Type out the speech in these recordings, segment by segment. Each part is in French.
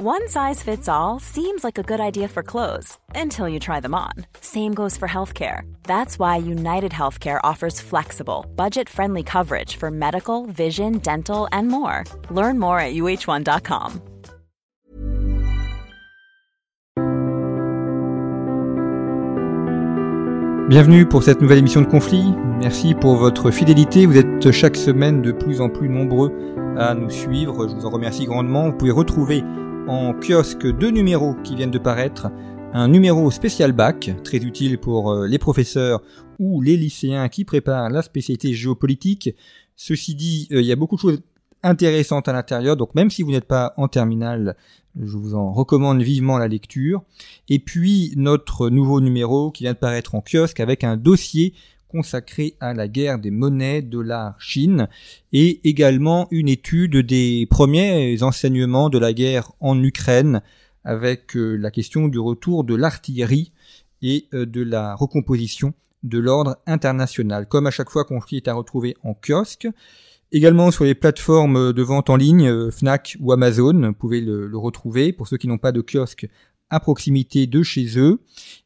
One size fits all seems like a good idea for clothes until you try them on. Same goes for healthcare. That's why United Healthcare offers flexible, budget friendly coverage for medical, vision, dental, and more. Learn more at uh1.com. Bienvenue pour cette nouvelle émission de Conflit. Merci pour votre fidélité. Vous êtes chaque semaine de plus en plus nombreux à nous suivre. Je vous en remercie grandement. Vous pouvez retrouver en kiosque deux numéros qui viennent de paraître. Un numéro spécial bac, très utile pour euh, les professeurs ou les lycéens qui préparent la spécialité géopolitique. Ceci dit, euh, il y a beaucoup de choses intéressantes à l'intérieur, donc même si vous n'êtes pas en terminale, je vous en recommande vivement la lecture. Et puis notre nouveau numéro qui vient de paraître en kiosque avec un dossier consacré à la guerre des monnaies dollar-Chine et également une étude des premiers enseignements de la guerre en Ukraine avec euh, la question du retour de l'artillerie et euh, de la recomposition de l'ordre international. Comme à chaque fois, Conflit est à retrouver en kiosque. Également sur les plateformes de vente en ligne, euh, Fnac ou Amazon, vous pouvez le retrouver. Pour ceux qui n'ont pas de kiosque à proximité de chez eux,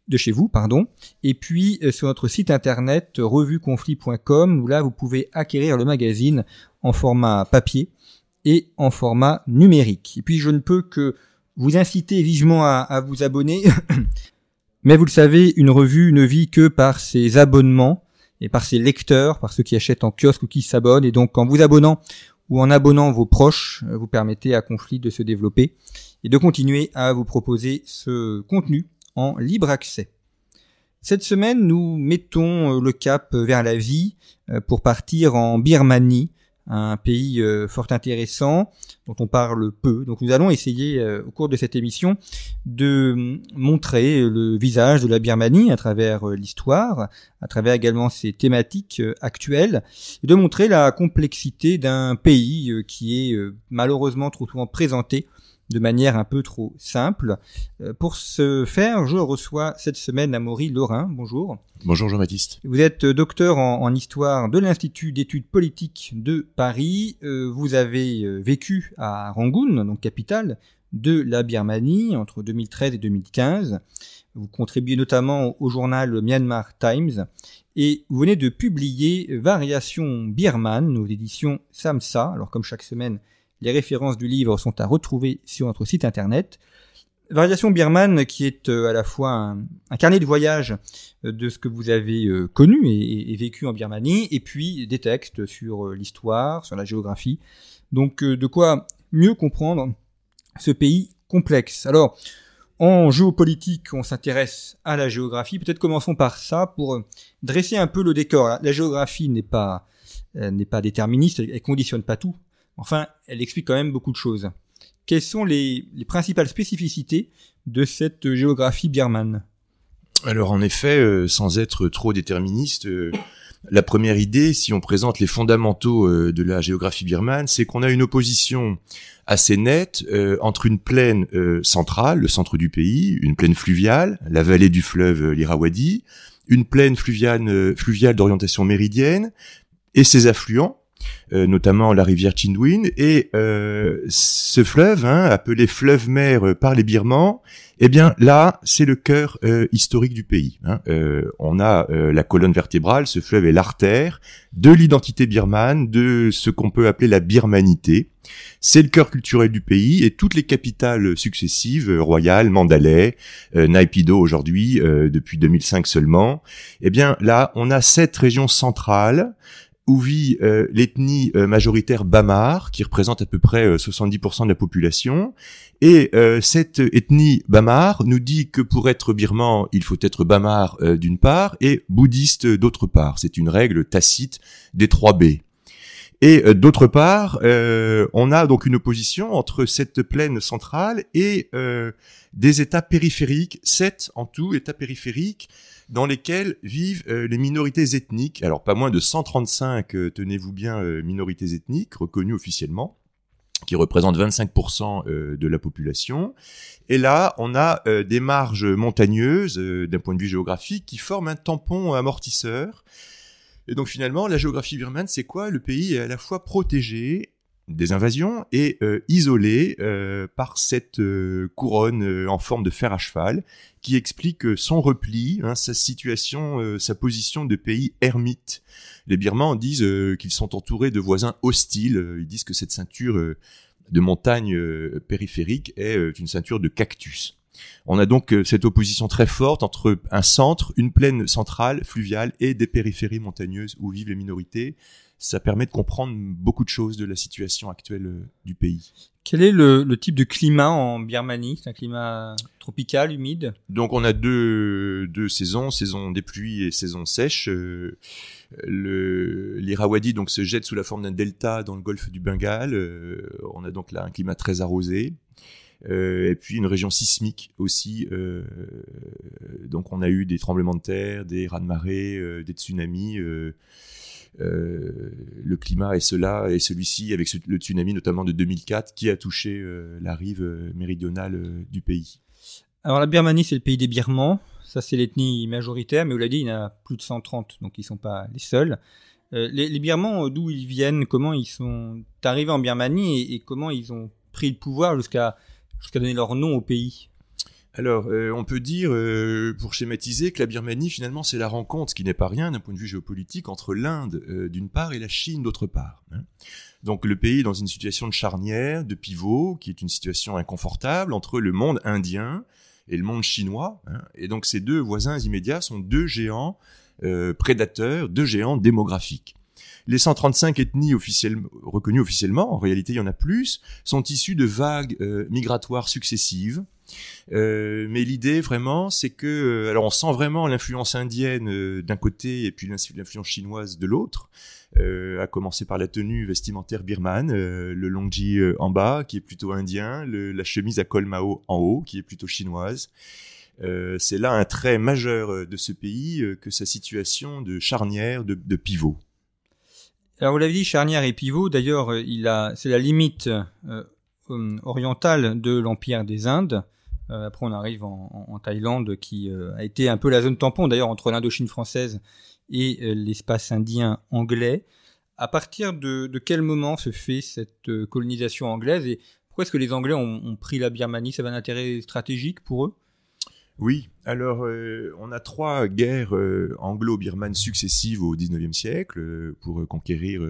de chez vous, pardon. Et puis euh, sur notre site internet revueconflit.com où là vous pouvez acquérir le magazine en format papier et en format numérique. Et puis je ne peux que vous inciter vivement à, à vous abonner. Mais vous le savez, une revue ne vit que par ses abonnements et par ses lecteurs, par ceux qui achètent en kiosque ou qui s'abonnent. Et donc en vous abonnant ou en abonnant vos proches, euh, vous permettez à Conflit de se développer et de continuer à vous proposer ce contenu en libre accès. Cette semaine, nous mettons euh, le cap vers la vie euh, pour partir en Birmanie, un pays euh, fort intéressant dont on parle peu. Donc nous allons essayer au cours de cette émission de montrer le visage de la Birmanie à travers l'histoire, à travers également ses thématiques actuelles, et de montrer la complexité d'un pays qui est malheureusement trop souvent présenté de manière un peu trop simple. Euh, pour ce faire, je reçois cette semaine Amaury Lorrain. Bonjour. Bonjour Jean-Baptiste. Vous êtes docteur en, histoire de l'Institut d'études politiques de Paris. Euh, vous avez euh, vécu à Rangoon, donc capitale de la Birmanie, entre 2013 et 2015. Vous contribuez notamment au journal Myanmar Times et vous venez de publier Variation birmane aux éditions Samsa. Alors comme chaque semaine, les références du livre sont à retrouver sur notre site internet. Variation birmane qui est euh, à la fois un, carnet de voyage euh, de ce que vous avez euh, connu et, vécu en Birmanie, et puis des textes sur l'histoire, sur la géographie. Donc de quoi mieux comprendre ce pays complexe. Alors, en géopolitique, on s'intéresse à la géographie. Peut-être commençons par ça pour dresser un peu le décor. La géographie n'est pas déterministe, elle conditionne pas tout. Enfin, elle explique quand même beaucoup de choses. Quelles sont les, principales spécificités de cette géographie birmane? Alors en effet, euh, sans être trop déterministe, euh, la première idée, si on présente les fondamentaux euh, de la géographie birmane, c'est qu'on a une opposition assez nette entre une plaine centrale, le centre du pays, une plaine fluviale, la vallée du fleuve l'Irrawaddy, une plaine fluviale, d'orientation méridienne, et ses affluents, notamment la rivière Chinduin, et euh, ce fleuve, hein, appelé fleuve-mer par les Birmans, eh bien là, c'est le cœur euh, historique du pays. Hein. on a la colonne vertébrale, ce fleuve est l'artère de l'identité birmane, de ce qu'on peut appeler la birmanité. C'est le cœur culturel du pays et toutes les capitales successives, royales, Mandalay, Naypyidaw aujourd'hui, depuis 2005 seulement, eh bien là, on a cette région centrale où vit euh, l'ethnie euh, majoritaire Bamar, qui représente à peu près 70% euh, de la population. Et cette ethnie Bamar nous dit que pour être birman, il faut être Bamar d'une part et bouddhiste d'autre part. C'est une règle tacite des trois B. Et d'autre part, on a donc une opposition entre cette plaine centrale et des États périphériques, sept en tout États périphériques, dans lesquels vivent euh, les minorités ethniques. Alors pas moins de 135, euh, tenez-vous bien, euh, minorités ethniques reconnues officiellement qui représentent 25% de la population. Et là, on a des marges montagneuses d'un point de vue géographique qui forment un tampon amortisseur. Et donc finalement, la géographie birmane, c'est quoi? Le pays est à la fois protégé des invasions et isolé par cette couronne en forme de fer à cheval qui explique son repli, hein, sa situation, sa position de pays ermite. Les Birmans disent qu'ils sont entourés de voisins hostiles. Ils disent que cette ceinture de montagne périphérique est une ceinture de cactus. On a donc euh, cette opposition très forte entre un centre, une plaine centrale, fluviale, et des périphéries montagneuses où vivent les minorités. Ça permet de comprendre beaucoup de choses de la situation actuelle euh, du pays. Quel est le, type de climat en Birmanie? C'est un climat tropical, humide? Donc on a deux, deux saisons, saison des pluies et saison sèche. Euh, L'Irrawaddy donc se jette sous la forme d'un delta dans le golfe du Bengale. on a donc là un climat très arrosé. Euh, et puis une région sismique aussi. Euh, donc on a eu des tremblements de terre, des raz-de-marée, euh, des tsunamis. le climat est cela et celui-ci avec le tsunami notamment de 2004 qui a touché la rive méridionale du pays. Alors la Birmanie c'est le pays des Birmans, ça c'est l'ethnie majoritaire, mais vous l'avez dit il y en a plus de 130 donc ils sont pas les seuls. les, les, Birmans d'où ils viennent, comment ils sont arrivés en Birmanie et comment ils ont pris le pouvoir jusqu'à jusqu'à donner leur nom au pays alors, euh, on peut dire, euh, pour schématiser, que la Birmanie, finalement, c'est la rencontre, qui n'est pas rien d'un point de vue géopolitique, entre l'Inde euh, d'une part et la Chine d'autre part. Hein. Donc, le pays est dans une situation de charnière, de pivot, qui est une situation inconfortable entre le monde indien et le monde chinois. Hein. Et donc, ces deux voisins immédiats sont deux géants prédateurs, deux géants démographiques. Les 135 ethnies reconnues officiellement, en réalité il y en a plus, sont issues de vagues euh, migratoires successives. Euh, mais l'idée vraiment, c'est que, euh, alors on sent vraiment l'influence indienne d'un côté et puis l'influence chinoise de l'autre. à commencer par la tenue vestimentaire birmane, le longji en bas qui est plutôt indien, la chemise à col Mao en haut qui est plutôt chinoise. c'est là un trait majeur de ce pays que sa situation de charnière, de pivot. Alors vous l'avez dit, charnière et pivot. D'ailleurs, euh, il a, c'est la limite euh, euh, orientale de l'empire des Indes. après, on arrive en, Thaïlande, qui a été un peu la zone tampon, d'ailleurs, entre l'Indochine française et l'espace indien anglais. À partir de, quel moment se fait cette colonisation anglaise et pourquoi est-ce que les Anglais ont, ont pris la Birmanie? Ça avait un intérêt stratégique pour eux? Oui, alors euh, on a trois guerres euh, anglo-birmanes successives au XIXe siècle euh, pour conquérir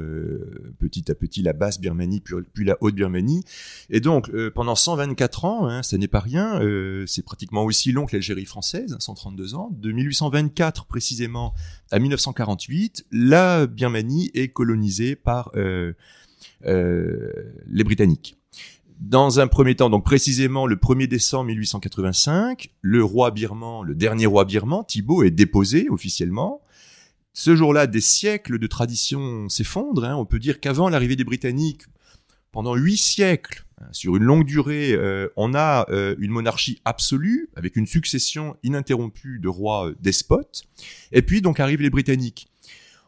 petit à petit la basse Birmanie puis, la haute Birmanie. Et donc pendant 124 ans, hein, ça n'est pas rien, c'est pratiquement aussi long que l'Algérie française, 132 hein, ans. De 1824 précisément à 1948, la Birmanie est colonisée par les Britanniques. Dans un premier temps, donc précisément le 1er décembre 1885, le roi birman, le dernier roi birman, Thibaut, est déposé officiellement. Ce jour-là, des siècles de tradition s'effondrent. Hein. On peut dire qu'avant l'arrivée des Britanniques, pendant huit siècles, hein, sur une longue durée, euh, on a euh, une monarchie absolue, avec une succession ininterrompue de rois despotes. Et puis donc arrivent les Britanniques.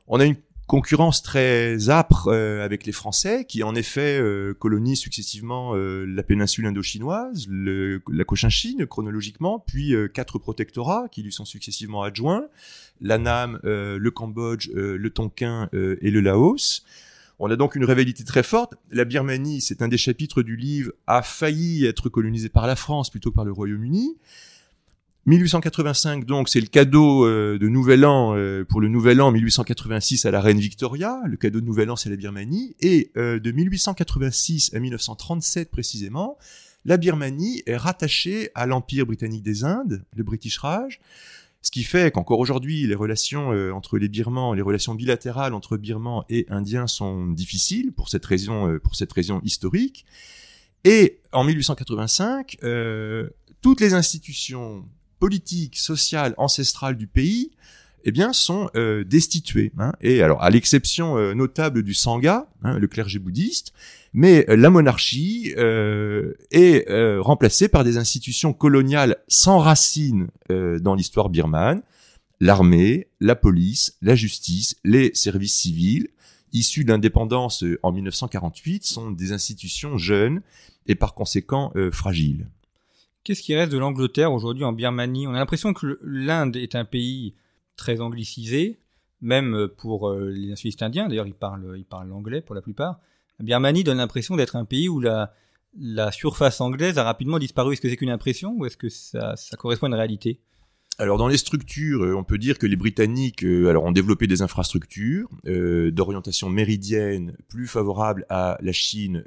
On a une concurrence très âpre euh, avec les Français, qui en effet euh, colonisent successivement euh, la péninsule indo-chinoise, la Cochinchine chronologiquement, puis quatre protectorats qui lui sont successivement adjoints, l'Annam, le Cambodge, le Tonkin et le Laos. On a donc une rivalité très forte. La Birmanie, c'est un des chapitres du livre, a failli être colonisée par la France plutôt que par le Royaume-Uni. 1885, donc, c'est le cadeau euh, de Nouvel An euh, pour le Nouvel An 1886 à la reine Victoria. Le cadeau de Nouvel An, c'est la Birmanie. Et euh, de 1886 à 1937 précisément, la Birmanie est rattachée à l'Empire britannique des Indes, le British Raj. Ce qui fait qu'encore aujourd'hui, les relations entre les Birmans, les relations bilatérales entre Birmans et Indiens sont difficiles pour cette raison, pour cette raison historique. Et en 1885, toutes les institutions politique, sociale, ancestrale du pays, eh bien, sont euh, destitués. Hein. Et alors, à l'exception euh, notable du Sangha, hein, le clergé bouddhiste, mais euh, la monarchie est remplacée par des institutions coloniales sans racines dans l'histoire birmane, l'armée, la police, la justice, les services civils, issus de l'indépendance en 1948, sont des institutions jeunes et par conséquent fragiles. Qu'est-ce qui reste de l'Angleterre aujourd'hui en Birmanie? On a l'impression que l'Inde est un pays très anglicisé, même pour euh, les nationalistes indiens. D'ailleurs, ils parlent, l'anglais pour la plupart. La Birmanie donne l'impression d'être un pays où la, la surface anglaise a rapidement disparu. Est-ce que c'est qu'une impression ou est-ce que ça, ça correspond à une réalité? Alors dans les structures, euh, on peut dire que les Britanniques euh, alors ont développé des infrastructures euh, d'orientation méridienne plus favorables à la Chine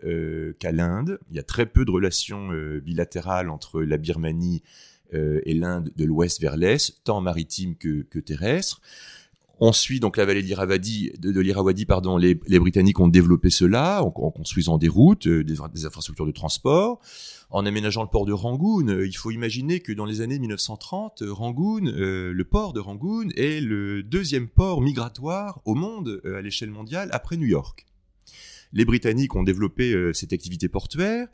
qu'à l'Inde. Il y a très peu de relations bilatérales entre la Birmanie et l'Inde de l'ouest vers l'est, tant maritime que, que terrestre. On suit donc la vallée de, l'Irawadi, pardon. Les, Britanniques ont développé cela en, construisant des routes, des, des, infrastructures de transport en aménageant le port de Rangoon. Euh, il faut imaginer que dans les années 1930, euh, Rangoon, euh, le port de Rangoon est le deuxième port migratoire au monde à l'échelle mondiale après New York. Les Britanniques ont développé cette activité portuaire,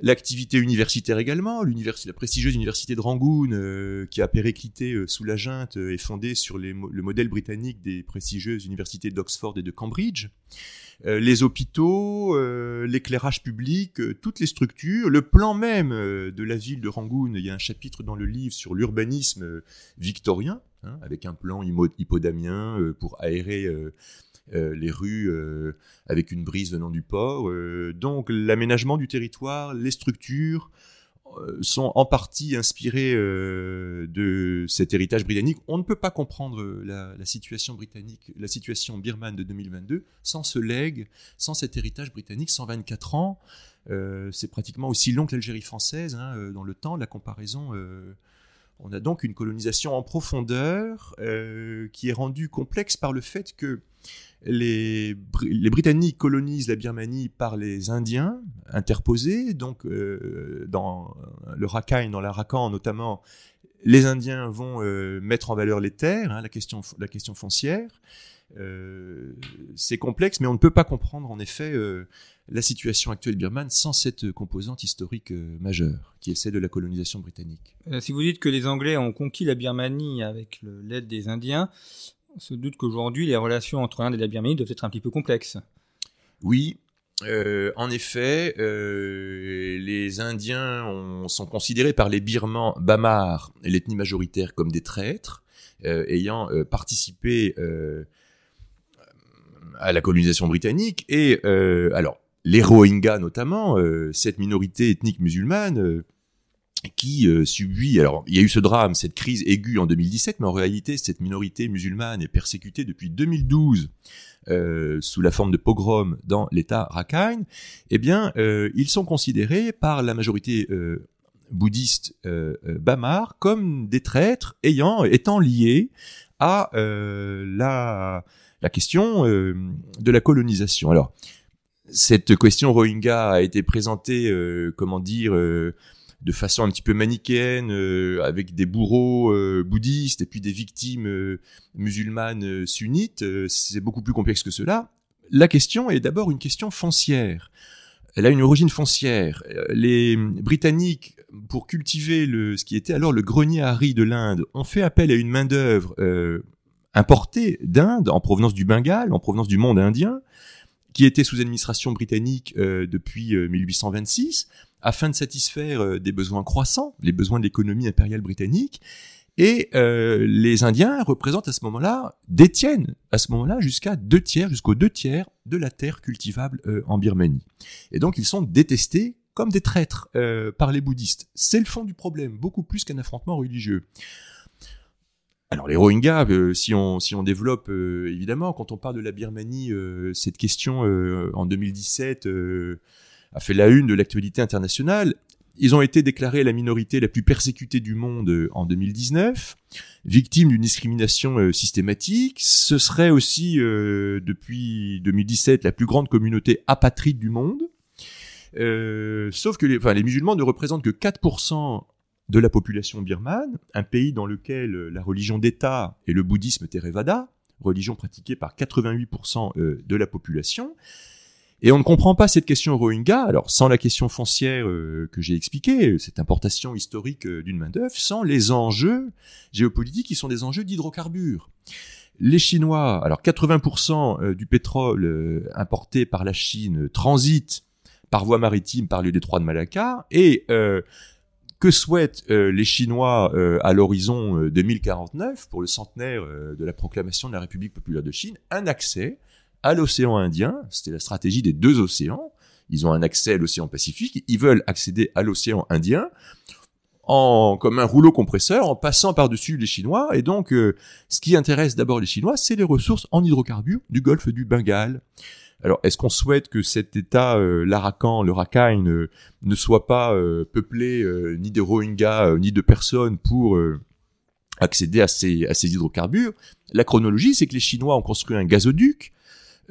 l'activité universitaire également. La prestigieuse université de Rangoon, qui a périclité sous la junte, est fondée sur le modèle britannique des prestigieuses universités d'Oxford et de Cambridge. Euh, les hôpitaux, euh, l'éclairage public, euh, toutes les structures, le plan même de la ville de Rangoon. Il y a un chapitre dans le livre sur l'urbanisme victorien, hein, avec un plan hippodamien pour aérer les rues avec une brise venant du port. donc l'aménagement du territoire, les structures, euh, sont en partie inspirés euh, de cet héritage britannique. On ne peut pas comprendre la, situation britannique, la situation birmane de 2022 sans ce legs, sans cet héritage britannique, 124 ans. Euh, c'est pratiquement aussi long que l'Algérie française hein, dans le temps. La comparaison, on a donc une colonisation en profondeur qui est rendue complexe par le fait que les, Britanniques colonisent la Birmanie par les Indiens interposés, donc euh, dans le Rakhine, dans l'Arakan notamment, les Indiens vont euh, mettre en valeur les terres, hein, la, la question foncière. Euh, c'est complexe, mais on ne peut pas comprendre en effet la situation actuelle birmane sans cette composante historique majeure, qui est celle de la colonisation britannique. si vous dites que les Anglais ont conquis la Birmanie avec l'aide des Indiens, se doute qu'aujourd'hui, les relations entre l'Inde et la Birmanie doivent être un petit peu complexes. Oui, euh, en effet, euh, les Indiens sont considérés par les Birmans Bamar, l'ethnie majoritaire, comme des traîtres, euh, ayant participé à la colonisation britannique. Et alors, les Rohingyas notamment, cette minorité ethnique musulmane, qui euh, subit, alors il y a eu ce drame, cette crise aiguë en 2017, mais en réalité cette minorité musulmane est persécutée depuis 2012 euh, sous la forme de pogrom dans l'État Rakhine, eh bien euh, ils sont considérés par la majorité euh, bouddhiste Bamar comme des traîtres ayant étant liés à la la question de la colonisation. Alors cette question Rohingya a été présentée, comment dire de façon un petit peu manichéenne, euh, avec des bourreaux euh, bouddhistes et puis des victimes euh, musulmanes sunnites. c'est beaucoup plus complexe que cela. La question est d'abord une question foncière. Elle a une origine foncière. Les Britanniques, pour cultiver ce qui était alors le grenier à riz de l'Inde, ont fait appel à une main d'œuvre importée d'Inde, en provenance du Bengale, en provenance du monde indien, qui était sous administration britannique depuis 1826 afin de satisfaire euh, des besoins croissants, les besoins de l'économie impériale britannique. Et euh, les Indiens représentent à ce moment-là, détiennent à ce moment-là jusqu'à deux tiers, jusqu'aux deux tiers de la terre cultivable euh, en Birmanie. Et donc ils sont détestés comme des traîtres par les bouddhistes. C'est le fond du problème, beaucoup plus qu'un affrontement religieux. Alors les Rohingyas, si on si on développe évidemment quand on parle de la Birmanie, cette question en 2017 a fait la une de l'actualité internationale. Ils ont été déclarés la minorité la plus persécutée du monde euh, en 2019, victimes d'une discrimination euh, systématique. Ce serait aussi, euh, depuis 2017, la plus grande communauté apatride du monde. sauf que les, enfin, les musulmans ne représentent que 4% de la population birmane, un pays dans lequel la religion d'État est le bouddhisme Theravada, religion pratiquée par 88% de la population. Et on ne comprend pas cette question Rohingya, alors sans la question foncière euh, que j'ai expliquée, cette importation historique euh, d'une main-d'œuvre, sans les enjeux géopolitiques qui sont des enjeux d'hydrocarbures. Les Chinois, alors 80% euh, du pétrole importé par la Chine transite par voie maritime par le détroit de Malacca, et que souhaitent les Chinois à l'horizon 2049, pour le centenaire de la proclamation de la République populaire de Chine? Un accès à l'océan Indien. C'était la stratégie des deux océans. Ils ont un accès à l'océan Pacifique. Ils veulent accéder à l'océan Indien en comme un rouleau compresseur en passant par-dessus les Chinois. Et donc, euh, ce qui intéresse d'abord les Chinois, c'est les ressources en hydrocarbures du golfe du Bengale. Alors, est-ce qu'on souhaite que cet État, euh, l'Arakan, le Rakhine, euh, ne soit pas peuplé ni de Rohingyas ni de personnes pour accéder à ces, hydrocarbures? La chronologie, c'est que les Chinois ont construit un gazoduc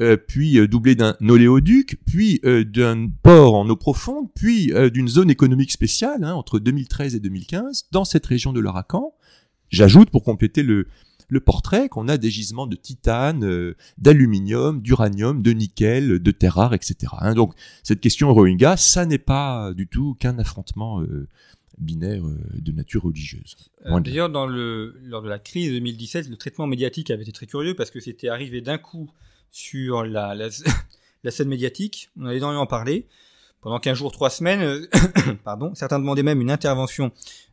euh, puis euh, doublé d'un oléoduc, puis euh, d'un port en eau profonde, puis d'une zone économique spéciale hein, entre 2013 et 2015 dans cette région de l'Arakan. J'ajoute pour compléter le, le portrait qu'on a des gisements de titane, d'aluminium, d'uranium, de nickel, de terres rares, etc. Hein. Donc cette question Rohingya, ça n'est pas du tout qu'un affrontement binaire de nature religieuse. D'ailleurs, dans le, lors de la crise 2017, le traitement médiatique avait été très curieux parce que c'était arrivé d'un coup sur la, la, scène médiatique. On a énormément parlé. Pendant 15 jours, 3 semaines, euh, pardon, certains demandaient même une intervention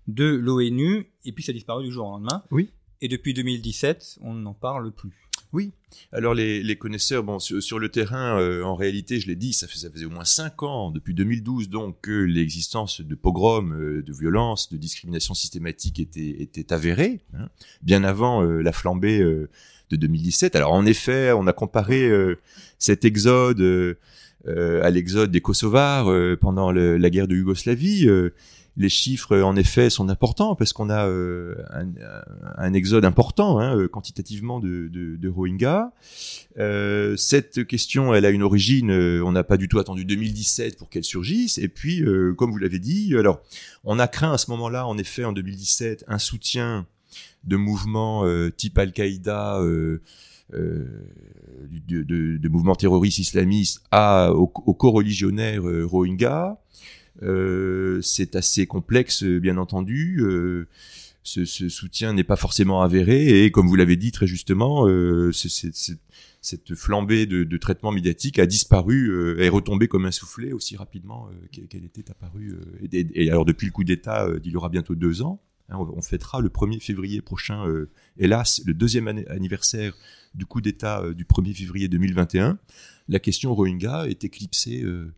de l'ONU, et puis ça a disparu du jour au lendemain. Oui. Et depuis 2017, on n'en parle plus. Oui. Alors les, connaisseurs, bon, sur, le terrain, euh, en réalité, je l'ai dit, ça, faisait au moins cinq ans, depuis 2012, donc que l'existence de pogroms, euh, de violences, de discrimination systématique était, avérée, hein. bien avant la flambée de 2017. Alors en effet, on a comparé euh, cet exode euh, euh, à l'exode des Kosovars pendant la guerre de Yougoslavie. Les chiffres, en effet, sont importants parce qu'on a un, exode important hein, quantitativement de, de, de Rohingyas. cette question, elle a une origine. on n'a pas du tout attendu 2017 pour qu'elle surgisse. Et puis, comme vous l'avez dit, alors on a craint à ce moment-là, en effet, en 2017, un soutien de mouvements euh, type Al-Qaïda, euh, euh, de, de, mouvements terroristes islamistes à, aux, co-religionnaires Rohingyas. C'est assez complexe, bien entendu. Ce, ce, soutien n'est pas forcément avéré et, comme vous l'avez dit très justement, cette flambée de, traitement médiatique a disparu, est retombée comme un soufflet aussi rapidement qu'elle était apparue. Et, alors depuis le coup d'État d'il y aura bientôt deux ans, Hein, on fêtera le 1er février prochain, euh, hélas, le deuxième anniversaire du coup d'État euh, du 1er février 2021. La question Rohingya est éclipsée euh,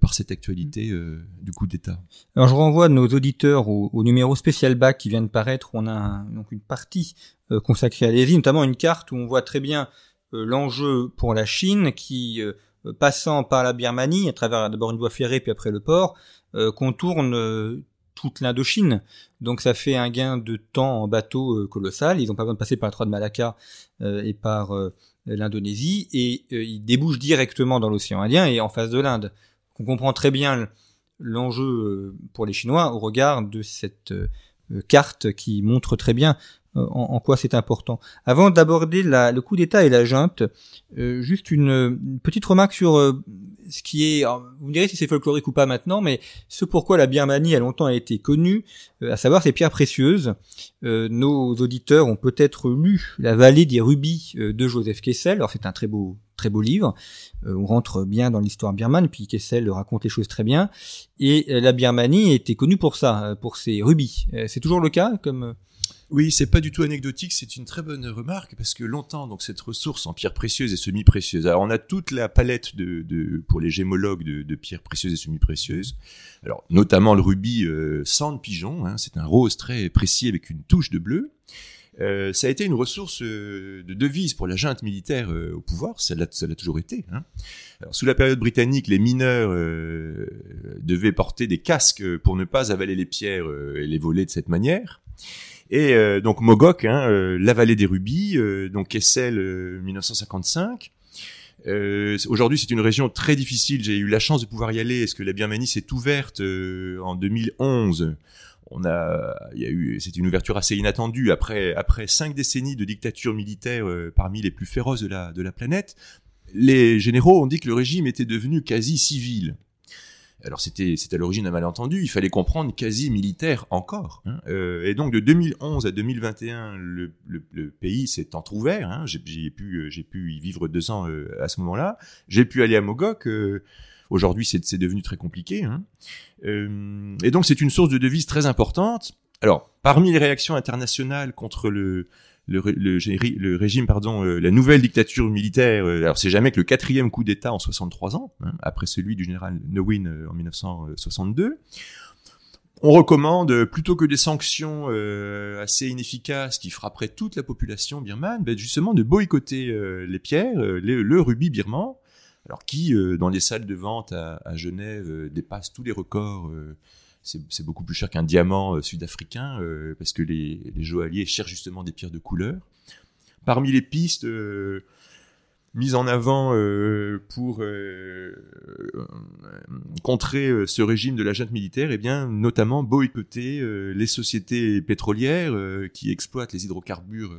par cette actualité du coup d'État. Alors je renvoie nos auditeurs au, numéro spécial bac qui vient de paraître. Où on a donc une partie consacrée à l'Asie, notamment une carte où on voit très bien l'enjeu pour la Chine qui passant par la Birmanie, à travers d'abord une voie ferrée puis après le port, contourne toute l'Indochine. Donc ça fait un gain de temps en bateau euh, colossal. Ils n'ont pas besoin de passer par la Trois de Malacca euh, et par euh, l'Indonésie et ils débouchent directement dans l'océan Indien et en face de l'Inde. On comprend très bien l'enjeu pour les Chinois au regard de cette carte qui montre très bien en, quoi c'est important. Avant d'aborder le coup d'État et la junte, juste une, petite remarque sur ce qui est, vous me direz si c'est folklorique ou pas maintenant, mais ce pourquoi la Birmanie a longtemps été connue, euh, à savoir ses pierres précieuses. Euh, nos auditeurs ont peut-être lu La vallée des rubis euh, de Joseph Kessel. Alors c'est un très beau, très beau livre. on rentre bien dans l'histoire birmane, puis Kessel raconte les choses très bien. Et la Birmanie était connue pour ça, pour ses rubis. c'est toujours le cas, comme oui, c'est pas du tout anecdotique, c'est une très bonne remarque parce que longtemps, donc cette ressource en pierres précieuses et semi-précieuses. Alors on a toute la palette de, pour les gémologues de, pierres précieuses et semi-précieuses. Alors notamment le rubis euh, sang de pigeon, hein, c'est un rose très précis avec une touche de bleu. Euh, ça a été une ressource euh, de devise pour la junte militaire euh, au pouvoir, ça l'a, toujours été. Hein. Alors, sous la période britannique, les mineurs euh, devaient porter des casques pour ne pas avaler les pierres et les voler de cette manière. Et euh, donc Mogok, hein, euh, la vallée des rubis, euh, donc Kessel 1955. Aujourd'hui, c'est une région très difficile. J'ai eu la chance de pouvoir y aller. Est-ce que la Birmanie s'est ouverte en 2011 on c'est une ouverture assez inattendue après après cinq décennies de dictature militaire parmi les plus féroces de la de la planète. Les généraux ont dit que le régime était devenu quasi civil alors c'était à l'origine un malentendu, il fallait comprendre quasi militaire encore. Hein. Euh, et donc de 2011 à 2021, le, le, pays s'est entrouvert. Hein. J'ai pu j'ai pu y vivre deux ans euh, à ce moment-là. J'ai pu aller à Mogok. Euh, aujourd'hui, c'est devenu très compliqué. Hein. et donc c'est une source de devises très importante. Alors parmi les réactions internationales contre le régime, pardon, euh, la nouvelle dictature militaire. Euh, alors c'est jamais que le quatrième coup d'État en 63 ans, hein, après celui du général Nowin euh, en 1962. On recommande, plutôt que des sanctions assez inefficaces qui frapperaient toute la population birmane, ben justement de boycotter les pierres, le rubis birman, alors qui, dans les salles de vente à, Genève, dépasse tous les records c'est beaucoup plus cher qu'un diamant euh, sud-africain euh, parce que les, les, joailliers cherchent justement des pierres de couleur. Parmi les pistes euh, mises en avant pour contrer ce régime de la junte militaire, eh bien notamment boycotter les sociétés pétrolières qui exploitent les hydrocarbures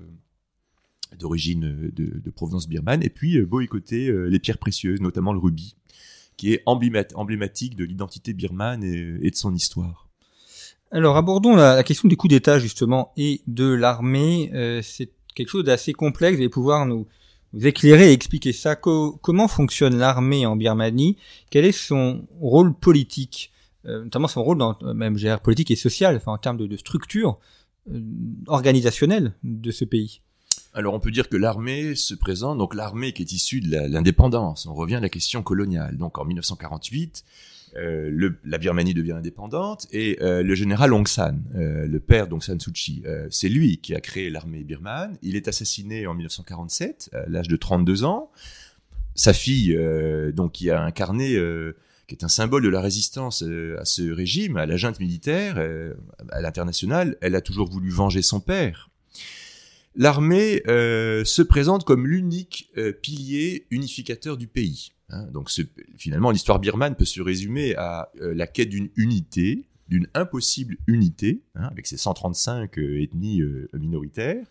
d'origine de, de, provenance birmane, et puis boycotter les pierres précieuses, notamment le rubis qui est emblématique de l'identité birmane et, de son histoire. Alors abordons la, question du coup d'État justement et de l'armée. Euh, c'est quelque chose d'assez complexe. Vous allez pouvoir nous, éclairer et expliquer ça. comment fonctionne l'armée en Birmanie? Quel est son rôle politique, euh, notamment son rôle dans même politique et social, en termes de, structure euh, organisationnelle de ce pays alors on peut dire que l'armée se présente, donc l'armée qui est issue de l'indépendance. On revient à la question coloniale. Donc en 1948, euh, la Birmanie devient indépendante et euh, le général Aung San, euh, le père d'Aung San Suu Kyi, c'est lui qui a créé l'armée birmane. Il est assassiné en 1947 à l'âge de 32 ans. Sa fille, donc qui a incarné qui est un symbole de la résistance à ce régime, à la junte militaire, à l'international, elle a toujours voulu venger son père l'armée euh, se présente comme l'unique euh, pilier unificateur du pays. Hein. Donc finalement, l'histoire birmane peut se résumer à euh, la quête d'une unité, d'une impossible unité, hein, avec ses 135 ethnies minoritaires.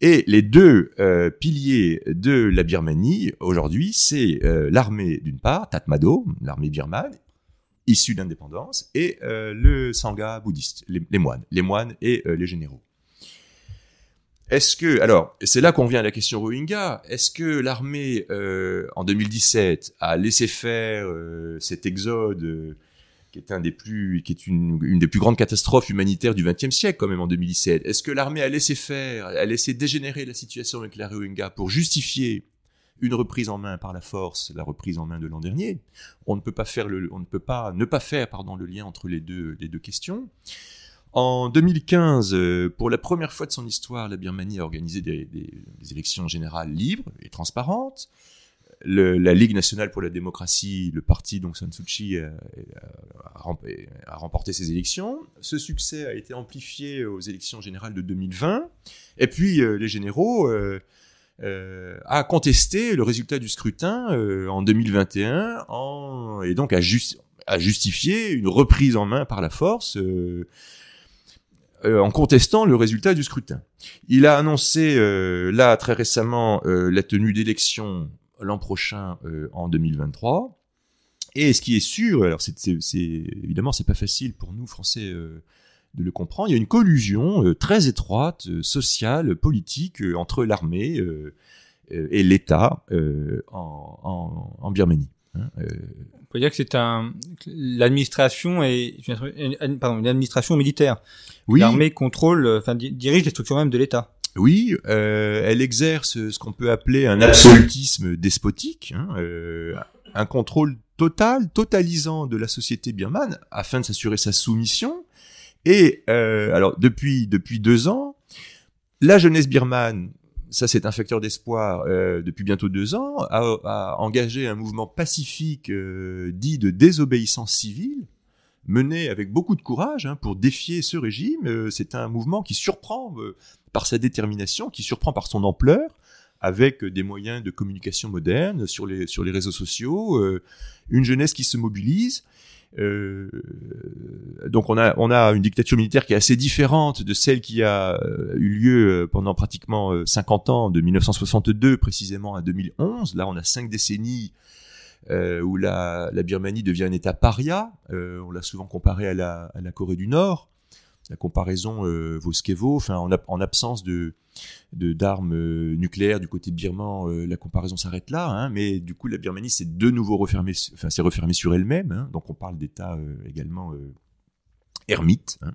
Et les deux piliers de la Birmanie aujourd'hui, c'est l'armée d'une part, Tatmadaw, l'armée birmane, issue d'indépendance, et le Sangha bouddhiste, les, moines, les moines et les généraux. Est-ce que, alors, c'est là qu'on vient à la question Rohingya, est-ce que l'armée, euh, en 2017, a laissé faire euh, cet exode euh, qui est un des plus, qui est une, une, des plus grandes catastrophes humanitaires du XXe siècle, quand même, en 2017 Est-ce que l'armée a laissé faire, a laissé dégénérer la situation avec la Rohingya pour justifier une reprise en main par la force, la reprise en main de l'an dernier? On ne peut pas faire le, on ne peut pas ne pas faire, pardon, le lien entre les deux, les deux questions. En 2015, euh, pour la première fois de son histoire, la Birmanie a organisé des, élections générales libres et transparentes. la Ligue nationale pour la démocratie, le parti donc San Suu Kyi, a, remporté ces élections. Ce succès a été amplifié aux élections générales de 2020. Et puis euh, les généraux euh, a contesté le résultat du scrutin en 2021 et donc a, justifié une reprise en main par la force euh, en contestant le résultat du scrutin. Il a annoncé euh, là très récemment euh, la tenue d'élections l'an prochain en 2023. Et ce qui est sûr, alors c'est, c'est, évidemment c'est pas facile pour nous Français de le comprendre. Il y a une collusion très étroite, sociale, politique entre l'armée et l'État en, Birmanie. Hein, on peut dire que c'est un l'administration et pardon l'administration militaire. Oui. L'armée contrôle, enfin dirige les structures même de l'État. Oui, euh, elle exerce ce qu'on peut appeler un absolutisme despotique, hein, euh, un contrôle total, totalisant de la société birmane afin de s'assurer sa soumission. Et euh, alors depuis depuis deux ans, la jeunesse birmane ça c'est un facteur d'espoir euh, depuis bientôt deux ans, a, engagé un mouvement pacifique euh, dit de désobéissance civile, mené avec beaucoup de courage hein, pour défier ce régime. Euh, c'est un mouvement qui surprend par sa détermination, qui surprend par son ampleur, avec des moyens de communication modernes sur les, sur les réseaux sociaux, une jeunesse qui se mobilise. Euh, donc on a on a une dictature militaire qui est assez différente de celle qui a euh, eu lieu euh, pendant pratiquement 50 ans, de 1962 précisément à 2011. Là, on a cinq décennies où la, Birmanie devient un État paria. on l'a souvent comparé à la Corée du Nord la comparaison euh, vaut. Enfin, en, en absence de d'armes euh, nucléaires du côté birman, euh, la comparaison s'arrête là. Hein, mais du coup, la Birmanie s'est de nouveau refermée, enfin, s'est refermée sur elle-même. Hein, donc, on parle d'État également ermite. Hein.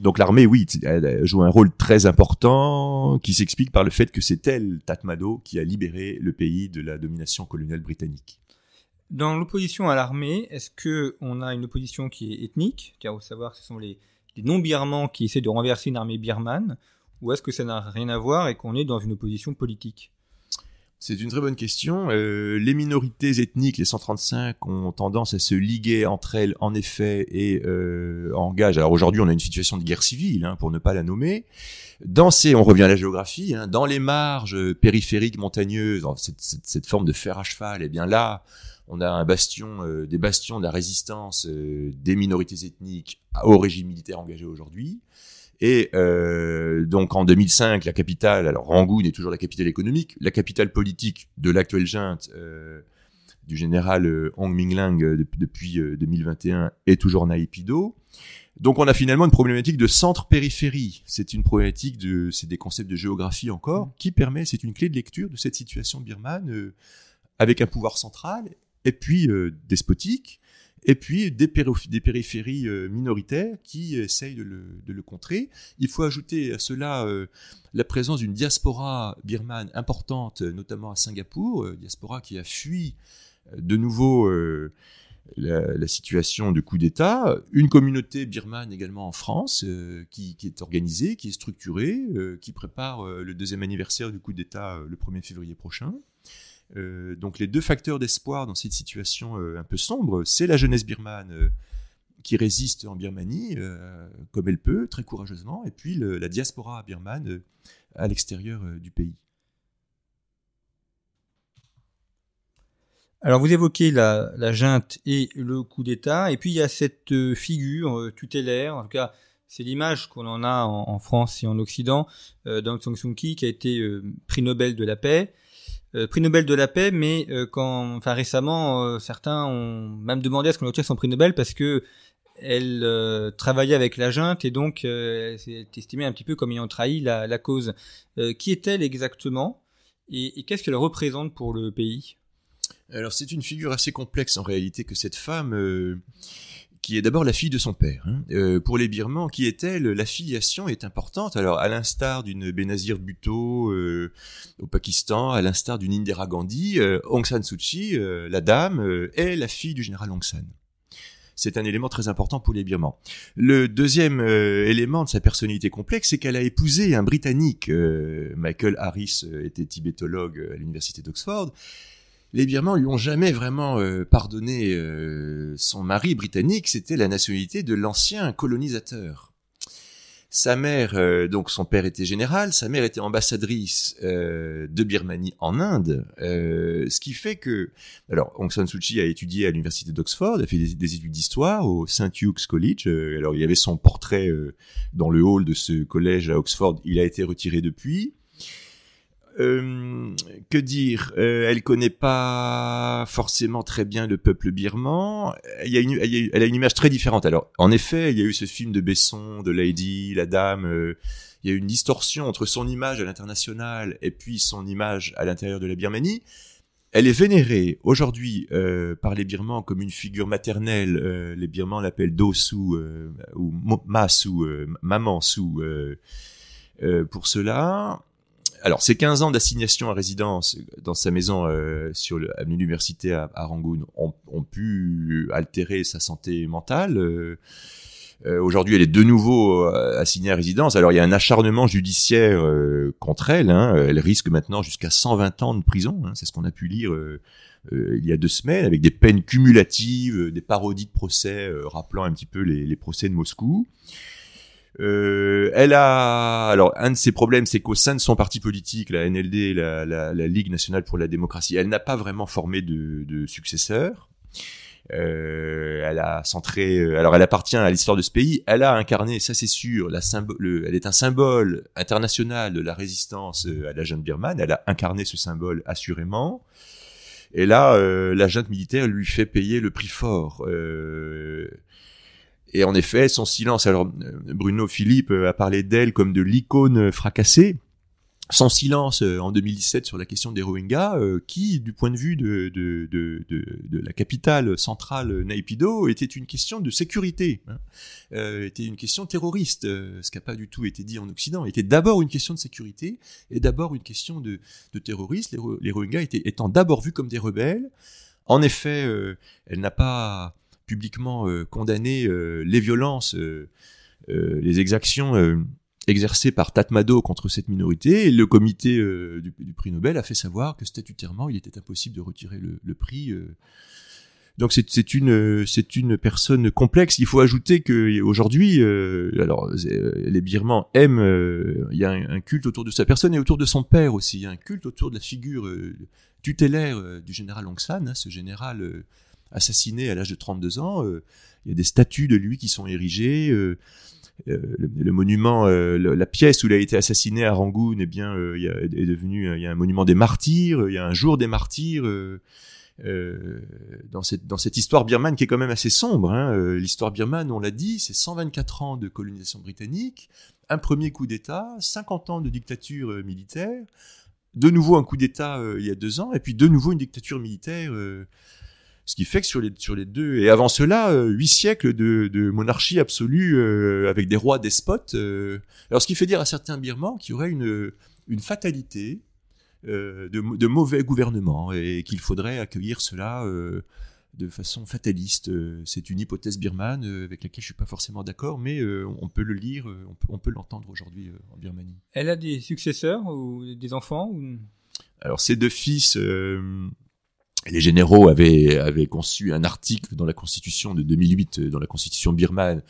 donc l'armée, oui, elle joue un rôle très important qui s'explique par le fait que c'est elle, Tatmado, qui a libéré le pays de la domination coloniale britannique. Dans l'opposition à l'armée, est-ce que on a une opposition qui est ethnique, car au savoir ce sont les, non-birmans qui essaient de renverser une armée birmane, ou est-ce que ça n'a rien à voir et qu'on est dans une opposition politique? C'est une très bonne question. Euh, les minorités ethniques, les 135, ont tendance à se liguer entre elles, en effet, et euh, engagent. Alors aujourd'hui, on a une situation de guerre civile, hein, pour ne pas la nommer. Dans ces, on revient à la géographie, hein, dans les marges périphériques montagneuses, cette, cette, forme de fer à cheval, eh bien là, on a un bastion, euh, des bastions de la résistance euh, des minorités ethniques au régime militaire engagé aujourd'hui. Et euh, donc en 2005, la capitale, alors Rangoon est toujours la capitale économique, la capitale politique de l'actuelle junte du général Hong Minglang depuis 2021 est toujours Naipido. Donc on a finalement une problématique de centre-périphérie. C'est une problématique de, c'est des concepts de géographie encore qui permet, c'est une clé de lecture de cette situation birmane avec un pouvoir central et puis despotique et puis des, périphéries euh, minoritaires qui essayent de le, contrer. Il faut ajouter à cela euh, la présence d'une diaspora birmane importante, notamment à Singapour, euh, diaspora qui a fui de nouveau la, situation de coup d'État, une communauté birmane également en France qui, est organisée, qui est structurée, qui prépare le deuxième anniversaire du coup d'État le 1er février prochain. Euh, donc les deux facteurs d'espoir dans cette situation euh, un peu sombre, c'est la jeunesse birmane euh, qui résiste en Birmanie comme elle peut, très courageusement, et puis la diaspora birmane à l'extérieur du pays. Alors vous évoquez la, junte et le coup d'État, et puis il y a cette figure tutélaire, en tout cas c'est l'image qu'on en a en, France et en Occident, euh, d'Aung San Suu Kyi qui a été prix Nobel de la paix, euh, prix Nobel de la paix, mais euh, quand, enfin récemment, euh, certains ont même demandé à ce qu'on obtienne son prix Nobel parce que elle travaillait avec la junte et donc c'est estimé un petit peu comme ayant trahi la, cause. qui est-elle exactement et qu'est-ce qu'elle représente pour le pays? Alors c'est une figure assez complexe en réalité que cette femme qui est d'abord la fille de son père. Hein. Euh, pour les Birmans, qui est-elle La filiation est importante. Alors, à l'instar d'une Benazir Bhutto euh, au Pakistan, à l'instar d'une Indira Gandhi, euh, Aung San Suu Kyi, euh, la dame, est la fille du général Aung San. C'est un élément très important pour les Birmans. Le deuxième élément de sa personnalité complexe, c'est qu'elle a épousé un Britannique. Michael Harris était tibétologue à l'université d'Oxford les Birmans lui ont jamais vraiment euh, pardonné euh, son mari britannique, c'était la nationalité de l'ancien colonisateur. Sa mère, euh, donc son père était général, sa mère était ambassadrice de Birmanie en Inde, ce qui fait que, alors Aung San Suu Kyi a étudié à l'université d'Oxford, a fait des, des études d'histoire au St Hugh's College. alors il y avait son portrait dans le hall de ce collège à Oxford, il a été retiré depuis. Euh, que dire? Euh, Elle connaît pas forcément très bien le peuple birman. Elle a une image très différente. Alors, en effet, il y a eu ce film de Besson, de Lady, la dame. Euh, il y a une distorsion entre son image à l'international et puis son image à l'intérieur de la Birmanie. Elle est vénérée aujourd'hui euh, par les Birmans comme une figure maternelle. Les Birmans l'appellent Dosu ou Masu, maman sou. pour cela, alors, ces 15 ans d'assignation à résidence dans sa maison euh, sur l'université à, à, Rangoon ont, pu altérer sa santé mentale. Euh, euh Aujourd'hui, elle est de nouveau euh, assignée à résidence. Alors, il y a un acharnement judiciaire contre elle. Hein. Elle risque maintenant jusqu'à 120 ans de prison. Hein. C'est ce qu'on a pu lire il y a deux semaines, avec des peines cumulatives, des parodies de procès rappelant un petit peu les procès de Moscou. Euh, elle a alors un de ses problèmes, c'est qu'au sein de son parti politique, la NLD, la, Ligue nationale pour la démocratie, elle n'a pas vraiment formé de, de successeur. Euh, elle a centré, euh, alors elle appartient à l'histoire de ce pays. Elle a incarné, ça c'est sûr, la symbole, elle est un symbole international de la résistance euh, à la junte birmane. Elle a incarné ce symbole assurément. Et là, euh, la junte militaire lui fait payer le prix fort. Euh, et en effet, son silence. Alors Bruno Philippe a parlé d'elle comme de l'icône fracassée. son silence euh, en 2017 sur la question des Rohingyas, euh, qui, du point de vue de, la capitale centrale Naïpido, était une question de sécurité, hein, euh, était une question terroriste, ce qui n'a pas du tout été dit en Occident, était d'abord une question de sécurité et d'abord une question de, de terroristes, les, les Rohingyas étaient, étant d'abord vus comme des rebelles. En effet, elle n'a pas publiquement condamné les violences, les exactions exercé par Tatmado contre cette minorité, le comité euh, du, prix Nobel a fait savoir que statutairement, il était impossible de retirer le, prix. Euh. Donc c'est une c'est une personne complexe. Il faut ajouter que aujourd'hui, euh, alors les Birmans aiment, il y a un, culte autour de sa personne et autour de son père aussi. Il y a un culte autour de la figure tutélaire du général Aung San, hein, ce général assassiné à l'âge de 32 ans. il y a des statues de lui qui sont érigées. Euh, le, monument, euh, la pièce où il a été assassiné à Rangoon, eh bien, euh, il est devenu, il y a un monument des martyrs, il y a un jour des martyrs. Euh, dans cette dans cette histoire birmane qui est quand même assez sombre. Hein. L'histoire birmane, on l'a dit, c'est 124 ans de colonisation britannique, un premier coup d'État, 50 ans de dictature militaire, de nouveau un coup d'État il y a deux ans, et puis de nouveau une dictature militaire ce qui fait que sur les, sur les deux, et avant cela, euh, huit siècles de, de monarchie absolue euh, avec des rois despotes. Euh. alors ce qui fait dire à certains Birmans qu'il y aurait une, une fatalité de, de, mauvais gouvernement et qu'il faudrait accueillir cela de façon fataliste. C'est une hypothèse birmane avec laquelle je suis pas forcément d'accord, mais on peut le lire, on peut, on peut l'entendre aujourd'hui en Birmanie. Elle a des successeurs ou des enfants ou... Alors ces deux fils les généraux avaient, conçu un article dans la constitution de 2008, dans la constitution birmane,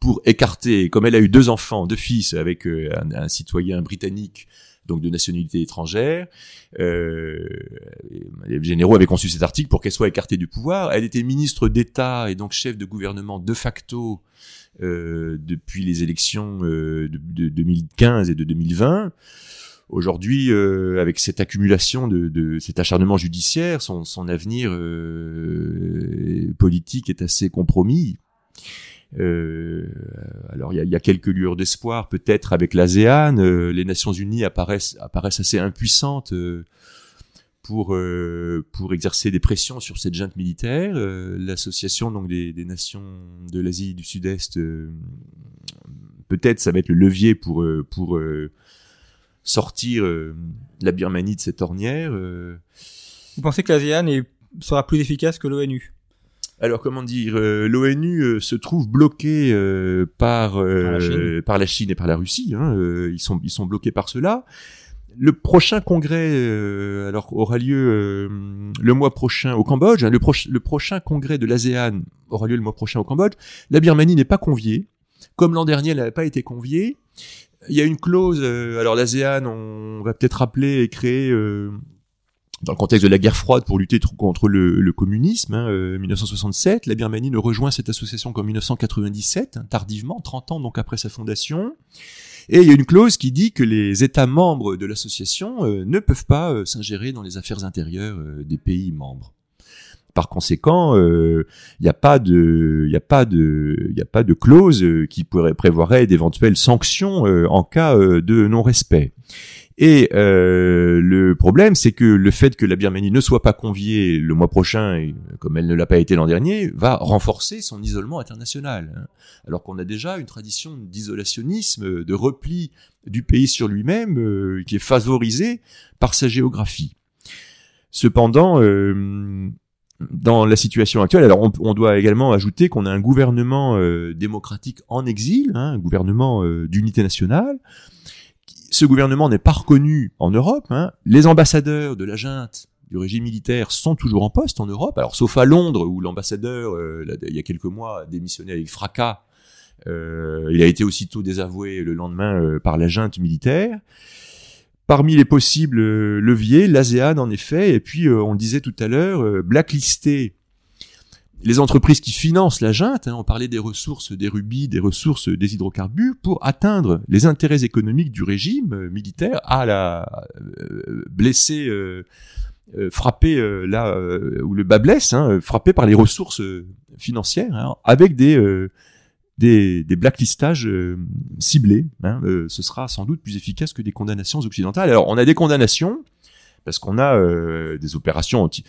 pour écarter, comme elle a eu deux enfants, deux fils avec euh, un, citoyen britannique, donc de nationalité étrangère, euh, les généraux avaient conçu cet article pour qu'elle soit écartée du pouvoir. Elle était ministre d'État et donc chef de gouvernement de facto euh, depuis les élections euh, de 2015 et de 2020. Aujourd'hui, euh, avec cette accumulation de, de, cet acharnement judiciaire, son, son avenir euh, politique est assez compromis. Euh, alors il y a, y a, quelques lueurs d'espoir peut-être avec l'ASEAN. Euh, les Nations Unies apparaissent, apparaissent assez impuissantes euh, pour pour exercer des pressions sur cette junte militaire. L'association donc des, des, nations de l'Asie du Sud-Est, peut-être ça va être le levier pour pour sortir euh, la Birmanie de cette ornière. Euh. Vous pensez que l'ASEAN sera plus efficace que l'ONU alors comment dire, euh, l'ONU se trouve bloqué par par la, Chine et par la Russie. Hein, ils sont ils sont bloqués par cela. Le prochain congrès alors aura lieu le mois prochain au Cambodge. Hein, le, le prochain congrès de l'ASEAN aura lieu le mois prochain au Cambodge. La Birmanie n'est pas conviée, comme l'an dernier elle n'avait pas été conviée. Il y a une clause, euh, alors l'ASEAN, on va peut-être rappeler et créer euh, dans le contexte de la guerre froide pour lutter contre le, communisme, hein, 1967. Euh, la Birmanie ne rejoint cette association qu'en 1997, hein, tardivement, 30 ans donc après sa fondation. Et il y a une clause qui dit que les États membres de l'association ne peuvent pas s'ingérer dans les affaires intérieures des pays membres. Par conséquent, il euh, n'y a pas de, il clause euh, qui pourrait prévoirait d'éventuelles sanctions euh, en cas de non-respect. Et le problème, c'est que le fait que la Birmanie ne soit pas conviée le mois prochain, comme elle ne l'a pas été l'an dernier, va renforcer son isolement international. Hein. Alors qu'on a déjà une tradition d'isolationnisme, de repli du pays sur lui-même, qui est favorisée par sa géographie. Cependant, dans la situation actuelle, alors on, doit également ajouter qu'on a un gouvernement euh, démocratique en exil, hein, un gouvernement euh, d'unité nationale. Ce gouvernement n'est pas reconnu en Europe. Hein. Les ambassadeurs de la junte du régime militaire sont toujours en poste en Europe, alors sauf à Londres où l'ambassadeur, euh, il y a quelques mois, a démissionné avec fracas. il a été aussitôt désavoué le lendemain par la junte militaire. Parmi les possibles euh, leviers, l'ASEAN en effet, et puis euh, on disait tout à l'heure, euh, blacklister les entreprises qui financent la junte, hein, on parlait des ressources des rubis, des ressources des hydrocarbures, pour atteindre les intérêts économiques du régime militaire, à la blesser, frapper là où le bas blesse, hein, par les ressources financières, hein, avec des des, blacklistages ciblés. Hein, ce sera sans doute plus efficace que des condamnations occidentales. Alors, on a des condamnations parce qu'on a des opérations anti.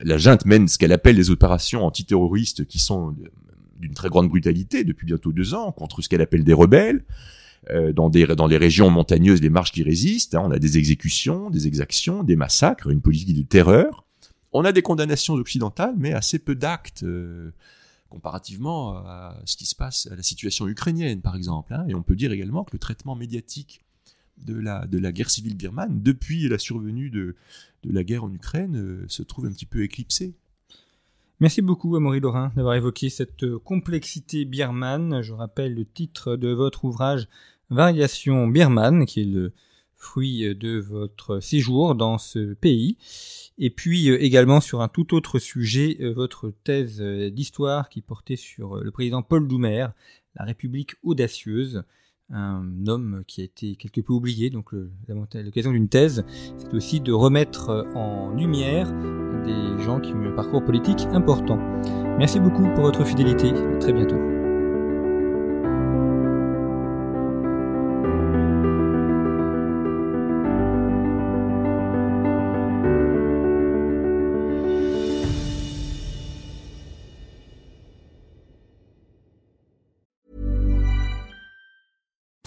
La junte mène ce qu'elle appelle des opérations antiterroristes qui sont d'une très grande brutalité depuis bientôt deux ans contre ce qu'elle appelle des rebelles. Euh, dans, des, dans les régions montagneuses, des marches qui résistent. Hein. on a des exécutions, des exactions, des massacres, une politique de terreur. On a des condamnations occidentales, mais assez peu d'actes euh, comparativement à ce qui se passe à la situation ukrainienne, par exemple. Hein. Et on peut dire également que le traitement médiatique de la, de la guerre civile birmane, depuis la survenue de, de la guerre en Ukraine, euh, se trouve un petit peu éclipsé. Merci beaucoup, Amaury Laurin, d'avoir évoqué cette complexité birmane. Je rappelle le titre de votre ouvrage Variation birmane, qui est le fruit de votre séjour dans ce pays. Et puis euh, également sur un tout autre sujet, euh, votre thèse euh, d'histoire qui portait sur le président Paul Doumer, la République audacieuse, un homme qui a été quelque peu oublié. Donc l'occasion d'une thèse, c'est aussi de remettre en lumière des gens qui ont eu un parcours politique important. Merci beaucoup pour votre fidélité. Très bientôt.